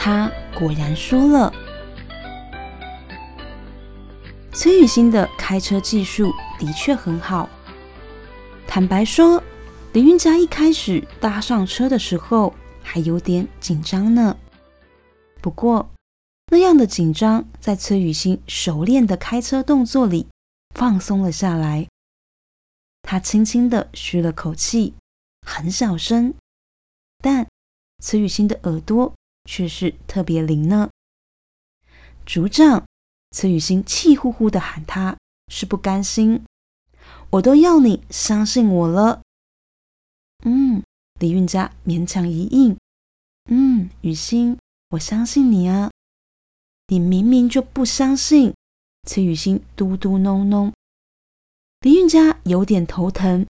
他果然说了。崔雨欣的开车技术的确很好，坦白说。李运家一开始搭上车的时候还有点紧张呢，不过那样的紧张在崔雨欣熟练的开车动作里放松了下来。他轻轻的吁了口气，很小声，但崔雨欣的耳朵却是特别灵呢。组长，慈雨欣气呼呼的喊他，是不甘心。我都要你相信我了。嗯，李运家勉强一应。嗯，雨欣，我相信你啊。你明明就不相信。崔雨欣嘟嘟哝哝。李运家有点头疼，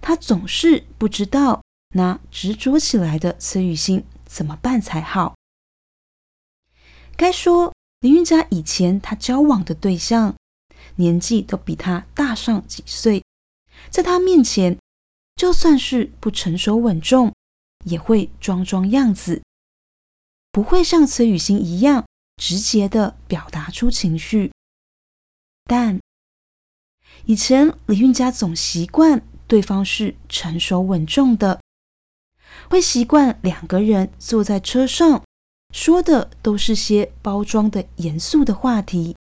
他总是不知道那执着起来的崔雨欣怎么办才好。该说，李运家以前他交往的对象年纪都比他大上几岁，在他面前。就算是不成熟稳重，也会装装样子，不会像崔雨欣一样直接的表达出情绪。但以前李运家总习惯对方是成熟稳重的，会习惯两个人坐在车上，说的都是些包装的严肃的话题，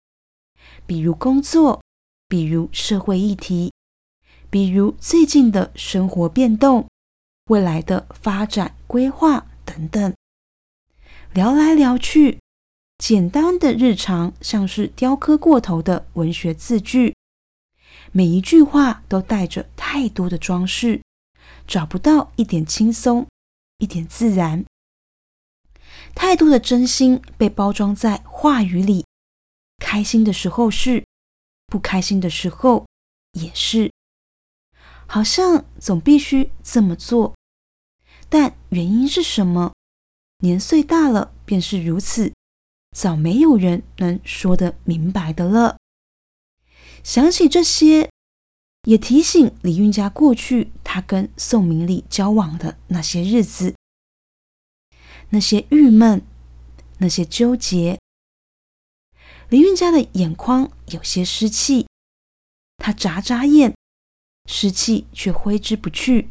比如工作，比如社会议题。比如最近的生活变动、未来的发展规划等等，聊来聊去，简单的日常像是雕刻过头的文学字句，每一句话都带着太多的装饰，找不到一点轻松、一点自然。太多的真心被包装在话语里，开心的时候是，不开心的时候也是。好像总必须这么做，但原因是什么？年岁大了便是如此，早没有人能说得明白的了。想起这些，也提醒李运家过去他跟宋明丽交往的那些日子，那些郁闷，那些纠结。李运家的眼眶有些湿气，他眨眨眼。湿气却挥之不去，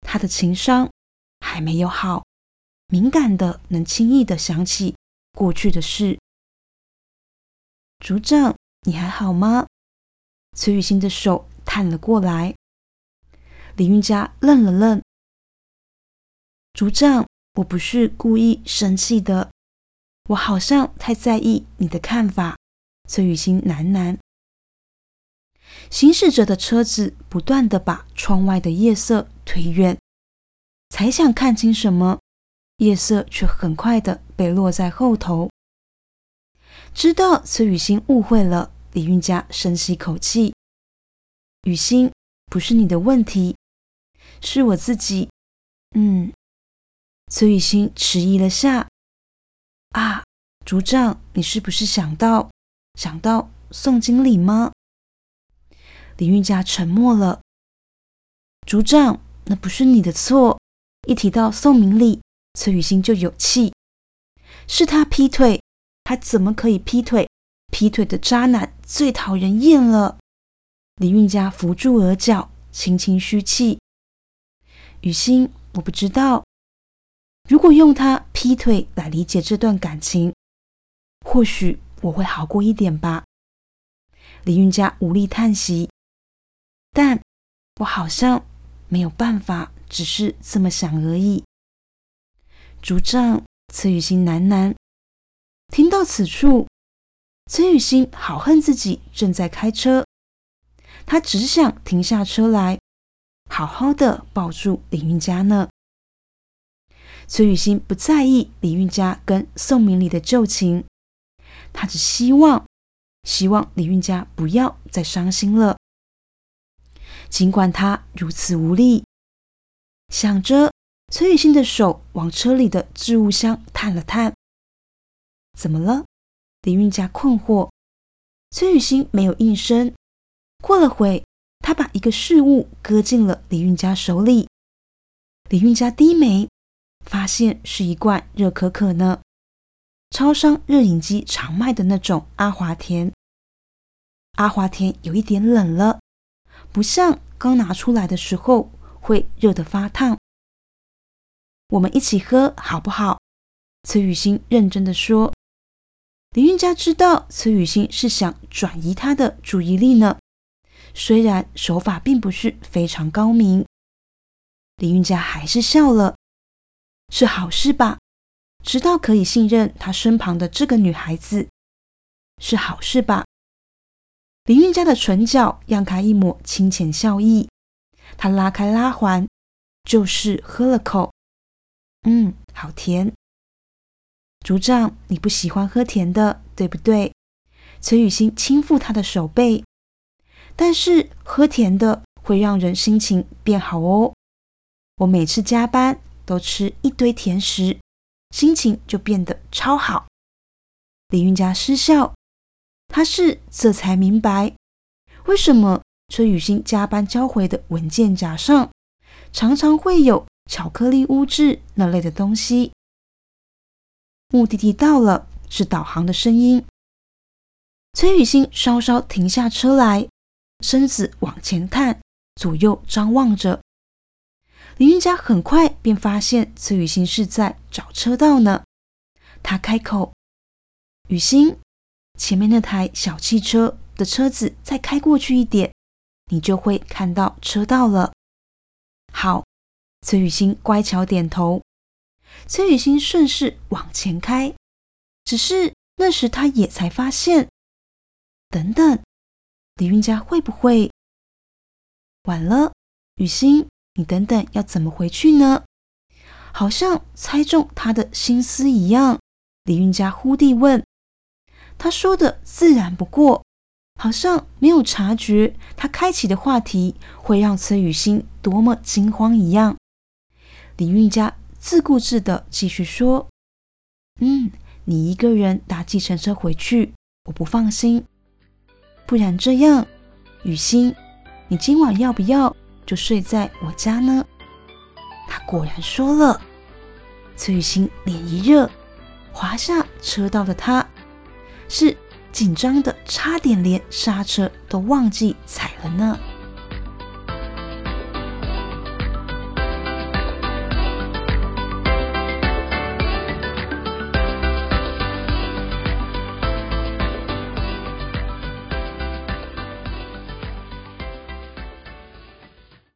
他的情商还没有好，敏感的能轻易的想起过去的事。组长，你还好吗？崔雨欣的手探了过来。李运佳愣了愣。组长，我不是故意生气的，我好像太在意你的看法。崔雨欣喃喃。行驶着的车子不断的把窗外的夜色推远，才想看清什么，夜色却很快的被落在后头。知道崔雨欣误会了，李运佳深吸口气：“雨欣，不是你的问题，是我自己。”嗯，崔雨欣迟疑了下：“啊，组长，你是不是想到想到宋经理吗？”李运佳沉默了。组长，那不是你的错。一提到宋明丽，崔雨欣就有气。是他劈腿，他怎么可以劈腿？劈腿的渣男最讨人厌了。李运家扶住额角，轻轻吁气。雨欣，我不知道。如果用他劈腿来理解这段感情，或许我会好过一点吧。李运家无力叹息。但我好像没有办法，只是这么想而已。组长，崔雨欣喃喃。听到此处，崔雨欣好恨自己正在开车，他只想停下车来，好好的抱住李云佳呢。崔雨欣不在意李运家跟宋明礼的旧情，她只希望希望李运家不要再伤心了。尽管她如此无力，想着，崔雨欣的手往车里的置物箱探了探。怎么了？李运家困惑。崔雨欣没有应声。过了会，他把一个事物搁进了李运家手里。李运家低眉，发现是一罐热可可呢，超商热饮机常卖的那种阿华田。阿华田有一点冷了。不像刚拿出来的时候会热得发烫。我们一起喝好不好？崔雨欣认真的说。李运家知道崔雨欣是想转移他的注意力呢，虽然手法并不是非常高明。李运家还是笑了，是好事吧？知道可以信任他身旁的这个女孩子，是好事吧？林韵家的唇角漾开一抹清浅笑意，她拉开拉环，就是喝了口，嗯，好甜。组长，你不喜欢喝甜的，对不对？崔雨欣轻抚他的手背，但是喝甜的会让人心情变好哦。我每次加班都吃一堆甜食，心情就变得超好。李韵佳失笑。他是这才明白，为什么崔雨欣加班交回的文件夹上常常会有巧克力污渍那类的东西。目的地到了，是导航的声音。崔雨欣稍稍停下车来，身子往前探，左右张望着。林云家很快便发现崔雨欣是在找车道呢。他开口：“雨欣。”前面那台小汽车的车子再开过去一点，你就会看到车道了。好，崔雨欣乖巧点头。崔雨欣顺势往前开，只是那时他也才发现，等等，李运家会不会晚了？雨欣，你等等要怎么回去呢？好像猜中他的心思一样，李运家忽地问。他说的自然不过，好像没有察觉他开启的话题会让崔雨欣多么惊慌一样。李运家自顾自的继续说：“嗯，你一个人搭计程车回去，我不放心。不然这样，雨欣，你今晚要不要就睡在我家呢？”他果然说了。崔雨欣脸一热，滑下车道的他。是紧张的，差点连刹车都忘记踩了呢。